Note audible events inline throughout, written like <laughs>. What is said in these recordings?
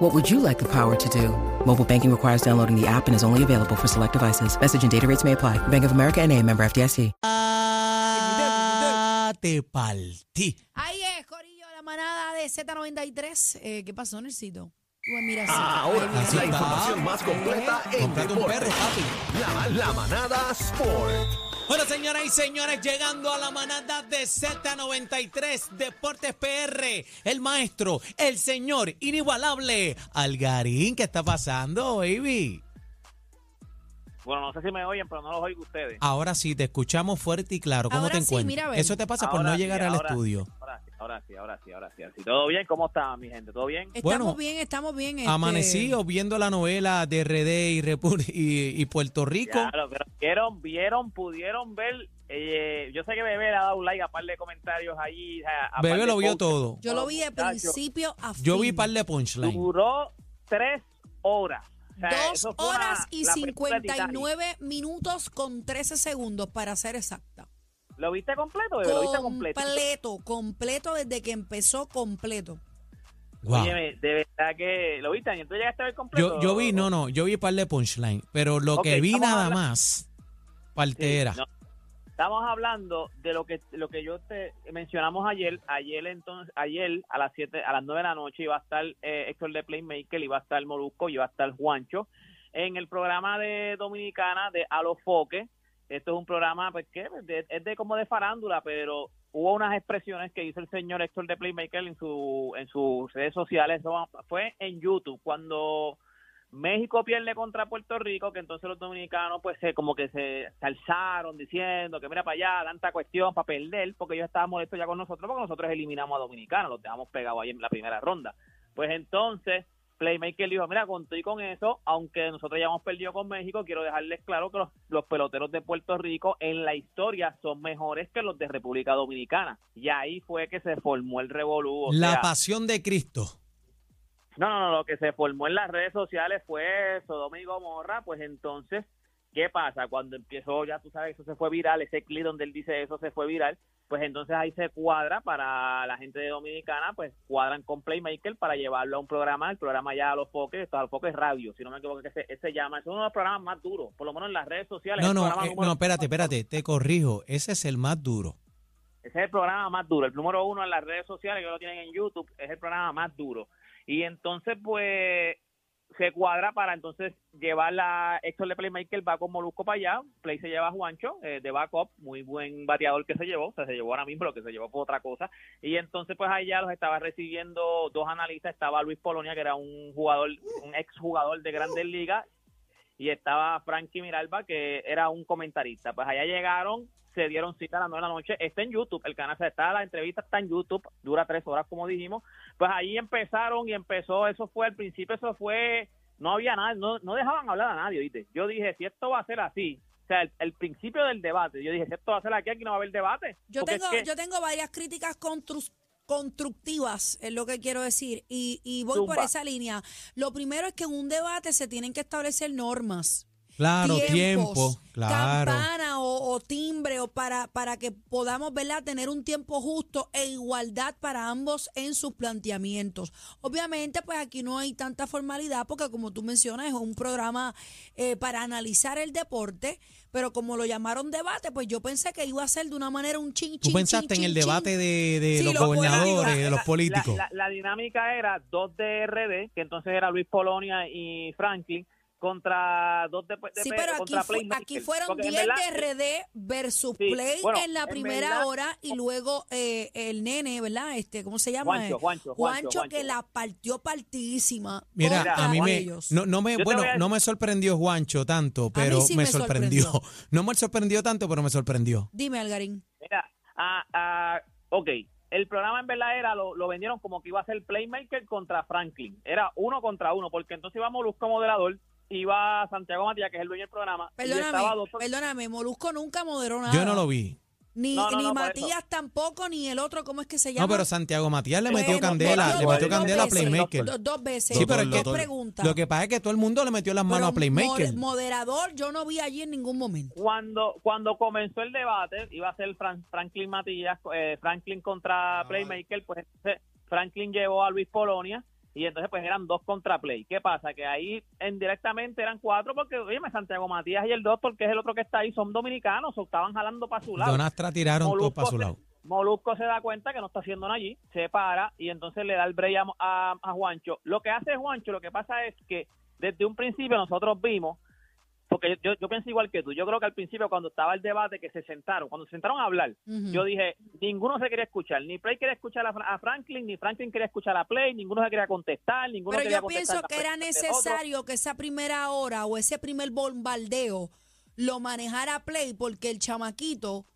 What would you like the power to do? Mobile banking requires downloading the app and is only available for select devices. Message and data rates may apply. Bank of America and a member FDIC. Ah, te partí. Ahí es, Corillo, la manada de Z93. Eh, ¿Qué pasó, Nercito? Pues mira, sí. Ahora Ahí la está. información más completa en Comprate un deporte. perro, papi. La, la manada Sport. Bueno, señoras y señores, llegando a la manada de Z93 Deportes PR, el maestro, el señor inigualable, Algarín. ¿Qué está pasando, baby? Bueno, no sé si me oyen, pero no los oigo ustedes. Ahora sí, te escuchamos fuerte y claro. ¿Cómo Ahora te sí, encuentras? mira. Eso te pasa por no sí, llegar al estudio. Sí, ahora sí, ahora sí, ahora sí. ¿Todo bien? ¿Cómo está mi gente? ¿Todo bien? Estamos Bueno, bien, estamos bien. este, Amanecido viendo la novela de RD y, y, y Puerto Rico. Claro, pero vieron, vieron, pudieron ver. eh, yo sé que Bebé le ha dado un like a par de comentarios ahí. a- a Bebé lo vio todo. Yo lo vi de principio a fin. Yo vi par de punchline. Duró tres horas. O sea, Dos fue una- horas y la película de Titanic. 59 minutos con 13 segundos, para ser exacta. ¿Lo viste completo, Bebé? ¿Lo viste completo? Completo, completo desde que empezó completo. Wow. Óyeme, de verdad que lo viste, ¿y tú llegaste a ver completo? Yo, yo vi, no, no, yo vi par de punchline, pero lo que vi nada hablando- más, Sí, partera. no. Estamos hablando de lo que lo que yo te mencionamos ayer. Ayer entonces, ayer a las 7, a las 9 de la noche iba a estar eh, Héctor de Playmaker, iba a estar Molusco, iba a estar Juancho en el programa de Dominicana de A los Foques. Esto es un programa pues que de- es de como de farándula, pero hubo unas expresiones que hizo el señor Héctor de Playmaker en su en sus redes sociales. Fue en YouTube cuando México pierde contra Puerto Rico, que entonces los dominicanos pues se, como que se, se alzaron diciendo que mira para allá, tanta cuestión para perder, porque ellos estaban molestos ya con nosotros, porque nosotros eliminamos a Dominicanos, los dejamos pegados ahí en la primera ronda. Pues entonces Playmaker dijo, mira, con todo y con eso, aunque nosotros ya hemos perdido con México, quiero dejarles claro que los, los peloteros de Puerto Rico en la historia son mejores que los de República Dominicana. Y ahí fue que se formó el revolú. La sea, pasión de Cristo. no, no, no, lo que se formó en las redes sociales fue Sodoma y Gomorra, pues entonces, ¿qué pasa? Cuando empezó, ya tú sabes, eso se fue viral, ese clip donde él dice eso se fue viral, pues entonces ahí se cuadra para la gente de Dominicana, pues cuadran con Playmaker para llevarlo a un programa, el programa ya a los foques, esto a los foques radio, si no me equivoco, que se, llama, es uno de los programas más duros, por lo menos en las redes sociales. No, no, eh, no, espérate, espérate, te corrijo. Ese es el más duro. Ese es el programa más duro. El número uno en las redes sociales, que lo tienen en YouTube, es el programa más duro. Y entonces, pues, se cuadra para entonces llevar la Héctor de Playmaker, va con Molusco para allá. Play se lleva a Juancho, eh, de backup, muy buen bateador que se llevó. O sea, se llevó ahora mismo, lo que se llevó fue otra cosa. Y entonces, pues, ya los estaba recibiendo dos analistas. Estaba Luis Polonia, que era un jugador, un ex jugador de Grandes Ligas, y estaba Frankie Miralba, que era un comentarista. Pues allá llegaron, se dieron cita a las 9 de la noche. Está en YouTube, el canal está, la entrevista está en YouTube, dura tres horas, como dijimos. Pues ahí empezaron y empezó, eso fue al principio, eso fue, no había nada, no, no dejaban hablar a nadie, ¿viste? Yo dije, si esto va a ser así, o sea, el, el principio del debate, yo dije, si esto va a ser aquí, aquí no va a haber debate. Yo tengo, es que- yo tengo varias críticas constru- constructivas, es lo que quiero decir, y, y voy por esa línea. Lo primero es que en un debate se tienen que establecer normas. Claro, tiempos, tiempo, claro. campana o, o timbre o para, para que podamos ¿verdad? tener un tiempo justo e igualdad para ambos en sus planteamientos. Obviamente, pues aquí no hay tanta formalidad porque como tú mencionas es un programa eh, para analizar el deporte, pero como lo llamaron debate, pues yo pensé que iba a ser de una manera un chin, Tú chin, pensaste chin, en el debate de, de Sí, los lo gobernadores, de los políticos. La, la- la dinámica era dos de RD, que entonces era Luis Polonia y Franklin, contra dos de, de Sí, pero aquí, fu- fueron Porque en 10 verdad, de RD versus Sí, Play bueno, en la en primera verdad- hora y luego eh, el nene, ¿verdad? Este, ¿Cómo se llama? Juancho, Eh, Juancho, Juancho, que Juancho. la partió partidísima. Mira, contra a mí me ellos. no, no me Yo bueno, a- no me sorprendió Juancho tanto, pero sí me, me sorprendió. sorprendió. <laughs> No me sorprendió tanto, pero me sorprendió. Dime, Algarín. Mira, ah, ah, ok, el programa en verdad era, lo, lo vendieron como que iba a ser Playmaker contra Franklin. Era uno contra uno, porque entonces íbamos Molusco moderador, iba Santiago Matías, que es el dueño del programa. Perdóname, doctor- perdóname, Molusco nunca moderó nada. Yo no lo vi. Ni, No, no, ni no, Matías tampoco, ni el otro, ¿cómo es que se llama? No, pero Santiago Matías le metió Bueno, candela, metió le dos metió candela a veces, Playmaker. Dos, dos veces. Sí, pero ¿Qué doctor- pregunta? Lo que pasa es que todo el mundo le metió las manos a Playmaker. mod- moderador yo no vi allí en ningún momento. Cuando, cuando comenzó el debate, iba a ser Fran- Franklin Matías, eh, Franklin contra Playmaker, pues entonces Franklin llevó a Luis Polonia y entonces pues eran dos contra Play. ¿Qué pasa? Que ahí indirectamente eran cuatro porque, oye, Santiago Matías y el doctor, que es el otro que está ahí, son dominicanos o estaban jalando para su lado. Donastra tiraron todos para su lado. Molusco se da cuenta que no está haciendo nada allí, se para y entonces le da el break a, a- a Juancho. Lo que hace Juancho, lo que pasa es que desde un principio nosotros vimos, porque yo, yo pienso igual que tú, yo creo que al principio cuando estaba el debate que se sentaron, cuando se sentaron a hablar, yo dije, ninguno se quería escuchar, ni Play quería escuchar a, a Franklin, ni Franklin quería escuchar a Play, ninguno se quería contestar, ninguno Pero quería yo pienso la que era necesario que esa primera hora o ese primer bombardeo lo manejara Play porque el chamaquito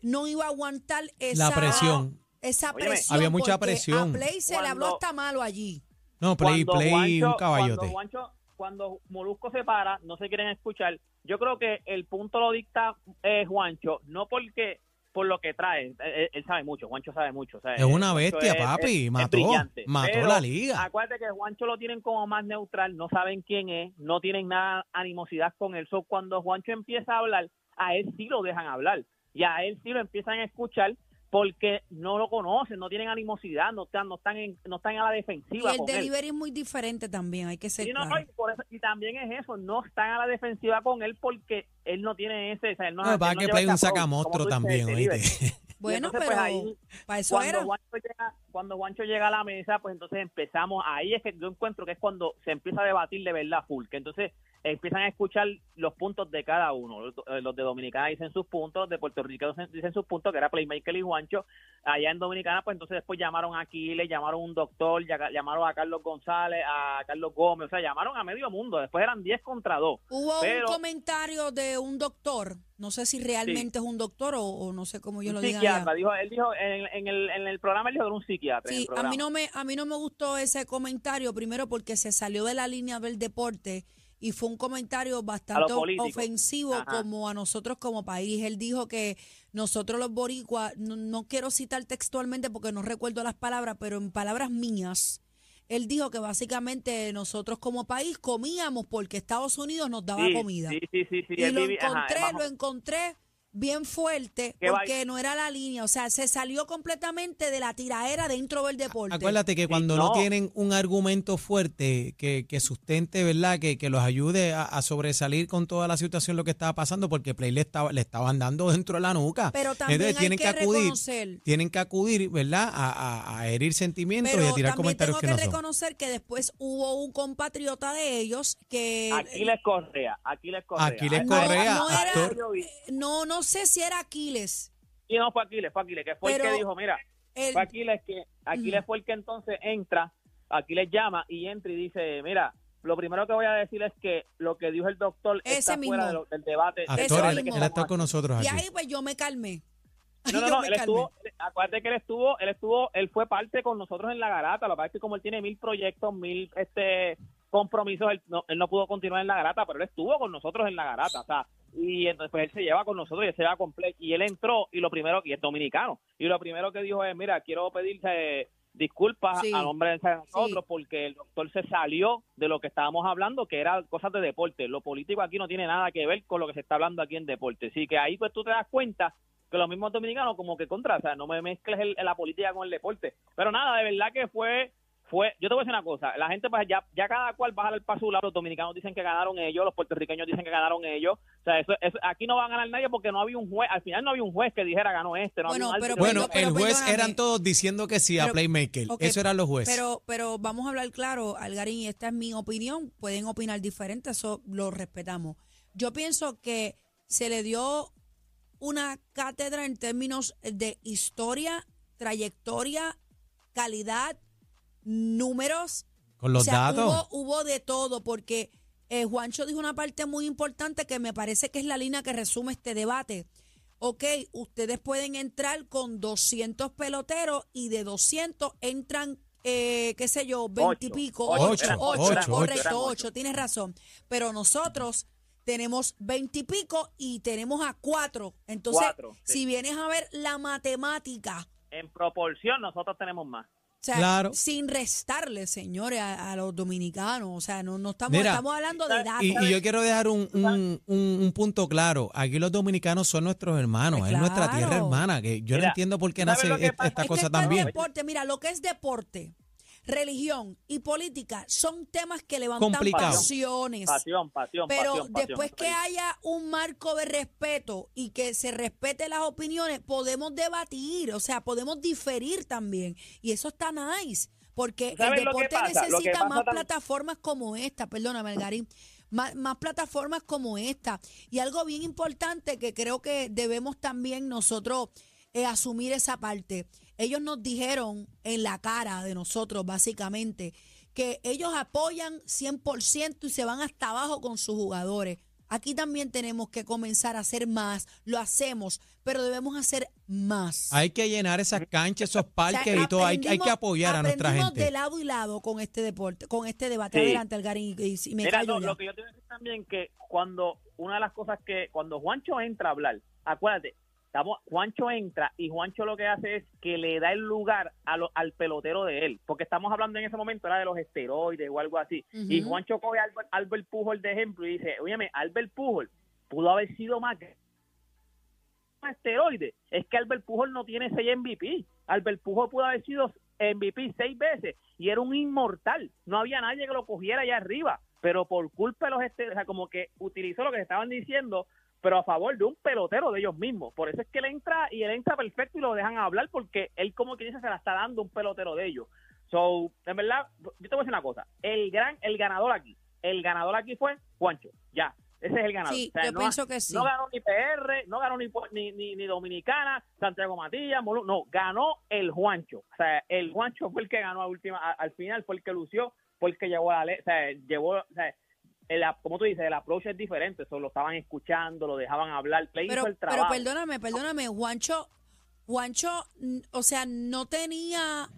no iba a aguantar esa presión. Esa Óyeme, presión. había mucha presión. A Play se le habló hasta malo allí. No, Play, Play, Juancho- un caballote. Cuando, Juancho- cuando Molusco se para, no se quieren escuchar. Yo creo que el punto lo dicta eh, Juancho, no porque por lo que trae. Él, él- él sabe mucho, Juancho sabe mucho. o sea, Es una bestia, es- papi, es- mató, mató Pero la liga. Acuérdate que Juancho lo tienen como más neutral, no saben quién es, no tienen nada animosidad con él. So, cuando Juancho empieza a hablar, a él sí lo dejan hablar. Y a él sí lo empiezan a escuchar porque no lo conocen, no tienen animosidad, no están, no están, en- no están a la Y defensiva. el con él. delivery es muy diferente también, hay que ser no, no, y, por eso- y también es eso, no están a la defensiva con él porque él no tiene ese, o sea, él no, No, para que Play un sacamostro dices, también, oíste. Bueno, entonces, pero pues, ahí, para eso cuando era. Juancho, llega, cuando Juancho llega a la mesa, pues entonces empezamos, ahí es que yo encuentro que es cuando se empieza a debatir de verdad full, que entonces empiezan a escuchar los puntos de cada uno. Los, eh, de Dominicana dicen sus puntos, los de Puerto Rico dicen, sus puntos, que era Playmaker y Juancho. Allá en Dominicana, pues entonces después llamaron a Aquiles, llamaron a un doctor, llamaron a Carlos González, a Carlos Gómez, o sea, llamaron a medio mundo. Después eran 10 contra 2. Hubo pero- un comentario de un doctor, no sé si realmente es un doctor o, o no sé cómo yo Un lo diga. psiquiatra, dijo, él dijo en, en el, en el programa, él dijo que era un psiquiatra. Sí, a mí no me a mí no me gustó ese comentario primero porque se salió de la línea del deporte y fue un comentario bastante ofensivo Ajá. como a nosotros como país. Él dijo que nosotros los boricuas, no, no quiero citar textualmente porque no recuerdo las palabras, pero en palabras mías, él dijo que básicamente nosotros como país comíamos porque Estados Unidos nos daba Sí, comida. Sí, sí, sí. sí, y lo ajá, encontré, lo encontré bien fuerte Que porque no era la línea, o sea, se salió completamente de la tiraera dentro del deporte. Acuérdate que cuando no. no. tienen un argumento fuerte que, que sustente, ¿verdad? Que, que los ayude a, a sobresalir con toda la situación, lo que estaba pasando, porque Play le, estaba, le estaban dando dentro de la nuca. Pero también Entonces hay tienen que que, acudir, reconocer. tienen que acudir, ¿verdad? A, a- a herir sentimientos y a tirar comentarios tengo que, que, no son. reconocer que después hubo un compatriota de ellos que Aquiles Correa, Aquiles Correa. Aquiles no, Correa, no era- vi- no no sé si era Aquiles. Y no fue Aquiles, fue Aquiles, que fue el que dijo, mira, el- fue Aquiles que Aquiles fue el que entonces entra, Aquiles llama y entra y dice, mira, lo primero que voy a decir es que lo que dijo el doctor Ese está fuera mismo. de lo- del debate. del Actor, debate él, él está con nosotros y ahí pues yo me calmé. <laughs> No, no, Yo no, me él estuvo, acuérdate que él estuvo, él estuvo, él fue parte con nosotros en la garata, lo que pasa es que como él tiene mil proyectos, mil este compromisos, él no, él no pudo continuar en la garata, pero él estuvo con nosotros en la garata, o sea, y entonces pues él se lleva con nosotros y él se lleva con Play, y él entró y lo primero, y es dominicano, y lo primero que dijo es, mira, quiero pedirse disculpas Sí. a nombre de nosotros porque el doctor se salió de lo que estábamos hablando, que era cosas de deporte. Lo político aquí no tiene nada que ver con lo que se está hablando aquí en deporte. Así que ahí pues tú te das cuenta que los mismos dominicanos como que contra, o sea, no me mezcles el- la política con el deporte. Pero nada, de verdad que fue fue, yo te voy a decir una cosa, la gente pues ya, ya cada cual va a jalar para su lado, los dominicanos dicen que ganaron ellos, los puertorriqueños dicen que ganaron ellos, o sea, eso, eso- aquí no va a ganar nadie porque no había un juez, al final no había un juez que dijera ganó este, no Bueno, había un pero- Bueno, pero el juez perdóname. eran todos diciendo que sí a Pero- Playmaker. Eso eran los jueces. Pero, pero vamos a hablar claro, Algarín, y esta es mi opinión, pueden opinar diferente, eso lo respetamos. Yo pienso que se le dio una cátedra en términos de historia, trayectoria, calidad, números. Con los o sea, datos. Hubo, hubo de todo, porque eh, Juancho dijo una parte muy importante que me parece que es la línea que resume este debate. Ok, ustedes pueden entrar con 200 peloteros y de 200 entran eh, qué sé yo, veintipico, Ocho, ocho, ocho, ocho, correcto, ocho, tienes razón. Pero nosotros tenemos veintipico y tenemos a cuatro. Entonces, Cuatro, sí. si vienes a ver la matemática, En proporción, nosotros tenemos más. O sea, Claro. sin restarle, señores, a, a los dominicanos. O sea, no, no estamos, Mira, estamos hablando de datos. Y, y yo quiero dejar un, un- un- un punto claro. Aquí los dominicanos son nuestros hermanos, Pues es nuestra tierra hermana. Que yo no entiendo por qué ¿tú sabes nace lo que est- pasa? esta Es que cosa es también. deporte, mira, lo que es deporte, religión y política son temas que levantan Complicado. pasiones. Pasión, pasión, Pero pasión, pasión. después que haya un marco de respeto y que se respete las opiniones, podemos debatir, o sea, podemos diferir también. Y eso está nice, porque el ¿Sabes lo que deporte necesita más plataformas como esta, perdóname, Algarín, más, más plataformas como esta. Y algo bien importante que creo que debemos también nosotros eh, asumir esa parte. Ellos nos dijeron en la cara de nosotros, básicamente, que ellos apoyan 100% y se van hasta abajo con sus jugadores. Aquí también tenemos que comenzar a hacer más, lo hacemos, pero debemos hacer más. Hay que llenar esas canchas, esos O sea, parques y todo. Hay, hay que apoyar a nuestra gente. de lado y lado con este deporte, con este debate. Sí. Adelante, Algarín, y, y me Mira, callo no, ya. lo que yo te voy a decir también que cuando una de las cosas que cuando Juancho entra a hablar, acuérdate, estamos, Juancho entra y Juancho lo que hace es que le da el lugar a lo- al pelotero de él, porque estamos hablando en ese momento era de los esteroides o algo así, y. Juancho coge a Albert, Albert Pujol de ejemplo y dice, óyeme, Albert Pujol pudo haber sido más que esteroides, es que Albert Pujol no tiene seis MVP, Albert Pujol pudo haber sido MVP seis veces y era un inmortal, no había nadie que lo cogiera allá arriba, pero por culpa de los esteroides, o sea, como que utilizó lo que estaban diciendo, pero a favor de un pelotero de ellos mismos, por eso es que él entra y él entra perfecto y lo dejan hablar porque él como que dice se la está dando un pelotero de ellos. So, en verdad, yo te voy a decir una cosa, el gran, el ganador aquí, el ganador aquí fue Juancho, ya, ese es el ganador. Sí, O sea, yo no- pienso que sí. no ganó ni PR, no ganó ni, ni, ni, ni Dominicana, Santiago Matías, Molu- no, ganó el Juancho. O sea, el Juancho fue el que ganó a última, a- al final fue el que lució, fue el que llevó la le- o sea, llevó, o sea, el, como tú dices, el approach es diferente, eso lo estaban escuchando, lo dejaban hablar, Play pero, hizo el pero trabajo. perdóname, perdóname, Juancho, Juancho, o sea, no tenía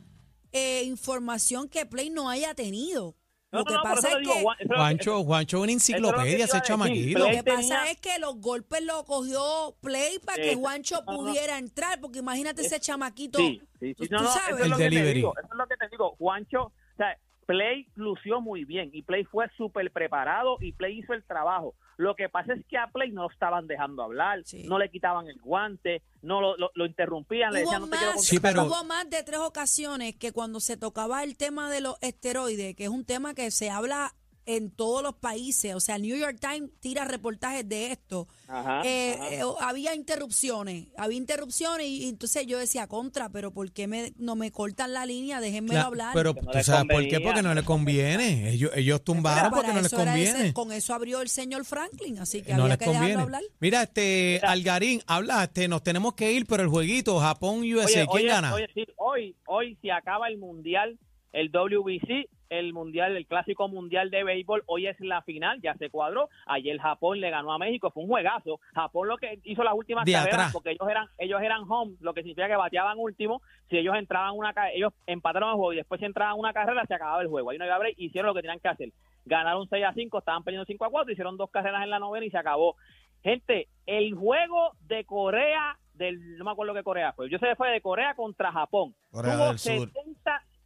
eh, información que Play no haya tenido. No, lo no, que no, pasa es digo, que Juan- Juancho, Juancho es una enciclopedia, ese chamaquito. lo que tenía- pasa es que los golpes lo cogió Play para que Eh, Juancho no, no. pudiera entrar, porque imagínate ese chamaquito. Sí, sí, tú- sí. No, tú no, sabes. eso es El lo que te delivery. digo, eso es lo que te digo. Juancho, o sea, Play lució muy bien y Play fue súper preparado y Play hizo el trabajo. Lo que pasa es que a Play no lo estaban dejando hablar, Sí. no le quitaban el guante, no lo, lo, lo interrumpían, le decían no te quiero Sí, pero- hubo más de tres ocasiones que cuando se tocaba el tema de los esteroides, que es un tema que se habla en todos los países, o sea, el New York Times tira reportajes de esto, Ajá, eh, ajá. eh, había interrupciones, había interrupciones y, y entonces yo decía contra, pero ¿por qué me, no me cortan la línea? Déjenme Claro, hablar. pero no tú sabes por qué, porque no le conviene. Ellos, ellos tumbaron porque no les ese- conviene. con eso abrió el señor Franklin, así que No había les que dejarlo conviene. hablar. Mira, este Algarín, habla, este, nos tenemos que ir, pero el jueguito Japón USA, Oye, ¿quién oye, gana? oye, sí, hoy, hoy si acaba el mundial, el WBC, el mundial, el clásico mundial de béisbol, hoy es la final, ya se cuadró. Ayer Japón le ganó a México, fue un juegazo. Japón lo que hizo las últimas De carreras, atrás. porque ellos eran, ellos eran home, lo que significa que bateaban último. Si ellos entraban una, ellos empataron el juego y después si entraban una carrera, se acababa el juego. Ahí no iba a break, hicieron lo que tenían que hacer. Ganaron 6 a 5, estaban perdiendo 5 a 4, hicieron dos carreras en la novena y se acabó. Gente, el juego de Corea, del, no me acuerdo qué Corea fue, yo sé que fue de Corea contra Japón. Corea tuvo del Sur.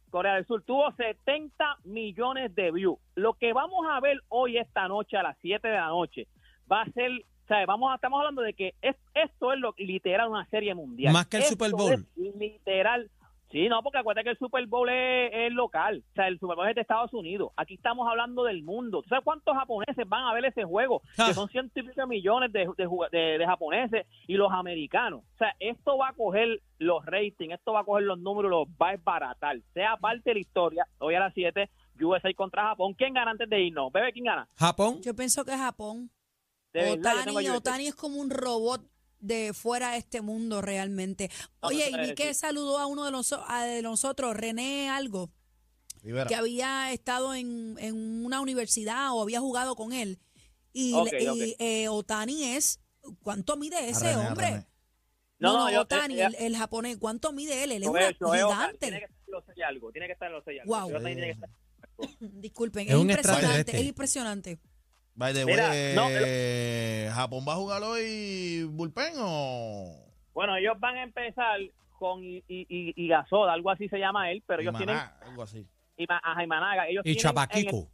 70, Corea del Sur tuvo 70 millones de views. Lo que vamos a ver hoy, esta noche, a las 7 de la noche, va a ser, o sea, vamos a, estamos hablando de que es, esto es lo literal una serie mundial. Más que el Esto Super Bowl. es literal. Sí, no, porque acuérdate que el Super Bowl es, es local, o sea, el Super Bowl es de Estados Unidos. Aquí estamos hablando del mundo. ¿Tú sabes cuántos japoneses van a ver ese juego? Ah. Que son ciento y pico millones de, de, de- de japoneses y los americanos. O sea, esto va a coger los ratings, esto va a coger los números, los va a esbaratar. Sea parte de la historia, hoy a las 7, USA contra Japón. ¿Quién gana antes de irnos? Bebe, ¿quién gana? Japón. Yo pienso que Japón. Otani. Otani es como un robot de fuera de este mundo realmente. Oye, y vi que saludó a uno de, los, a de nosotros, René Algo, Rivera. que había estado en, en una universidad o había jugado con él. Y, eh, Otani es, ¿cuánto mide ese René, hombre? No, No, no, no, yo- Otani, eh, el, el japonés, ¿cuánto mide él? Él es Ohtani, gigante. tiene que- en los seis algo. Tiene que estar en los seis algo. Wow. Disculpen, Es es, un impresionante, es impresionante. By the Mira, way, no, eh, ¿Japón va a jugar hoy bullpen o...? Bueno, ellos van a empezar con I- I- I- Igasol, algo así se llama él, pero ellos tienen Maná, Algo así. Ima- a Jaimanaga. Ellos Y tienen en Chapaquico.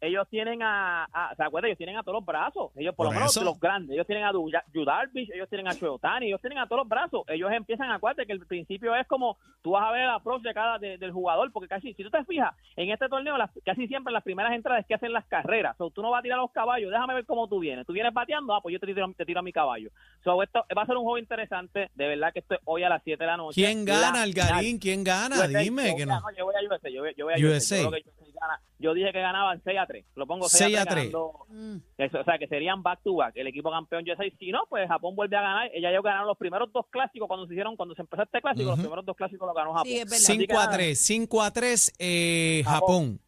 El- ellos tienen a, a ¿se acuerdan? Ellos tienen a todos los brazos. Ellos, por, Por lo menos eso. los grandes. Ellos tienen a Du- Yu Darvish, ellos tienen a Shoyotani, ellos tienen a todos los brazos. Ellos empiezan a acuérdate que el principio es como tú vas a ver de cada de- del jugador, porque casi, si tú te fijas, en este torneo las- casi siempre las primeras entradas es que hacen las carreras. So, tú no vas a tirar los caballos, déjame ver cómo tú vienes. Tú vienes bateando, ah, pues yo te tiro, te tiro a mi caballo. So, esto va a ser un juego interesante, de verdad que esto es hoy a las 7 de la noche. ¿Quién La gana. Algarín? ¿Quién gana? Dime yo que voy a- no. Yo voy a USA, yo voy, yo voy a USA. USA. Yo. Yo dije que ganaban 6 a 3. Lo pongo 6, 6 a a 3. 3. ganando- Mm. eso, o sea, que serían back to back. El equipo campeón USA. Si no, pues Japón vuelve a ganar. Ella ellos ganaron los primeros dos clásicos cuando se hicieron, cuando se empezó este clásico, los primeros dos clásicos los ganó Japón. Sí, es verdad. Así que 5 a nada, 3. 5 a 3, eh, Japón. Japón.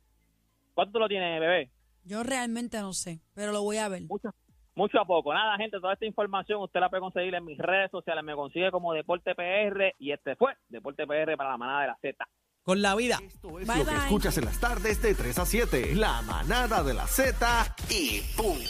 ¿Cuánto tú lo tienes, bebé? Yo realmente no sé, pero lo voy a ver. Mucho. Mucho a poco. Nada, gente, toda esta información usted la puede conseguir en mis redes sociales. Me consigue como Deporte PR y este fue Deporte PR para la manada de la Z. Con la vida. Esto es Bye, lo que bye. escuchas en las tardes de 3 a 7. La manada de la Z y punto.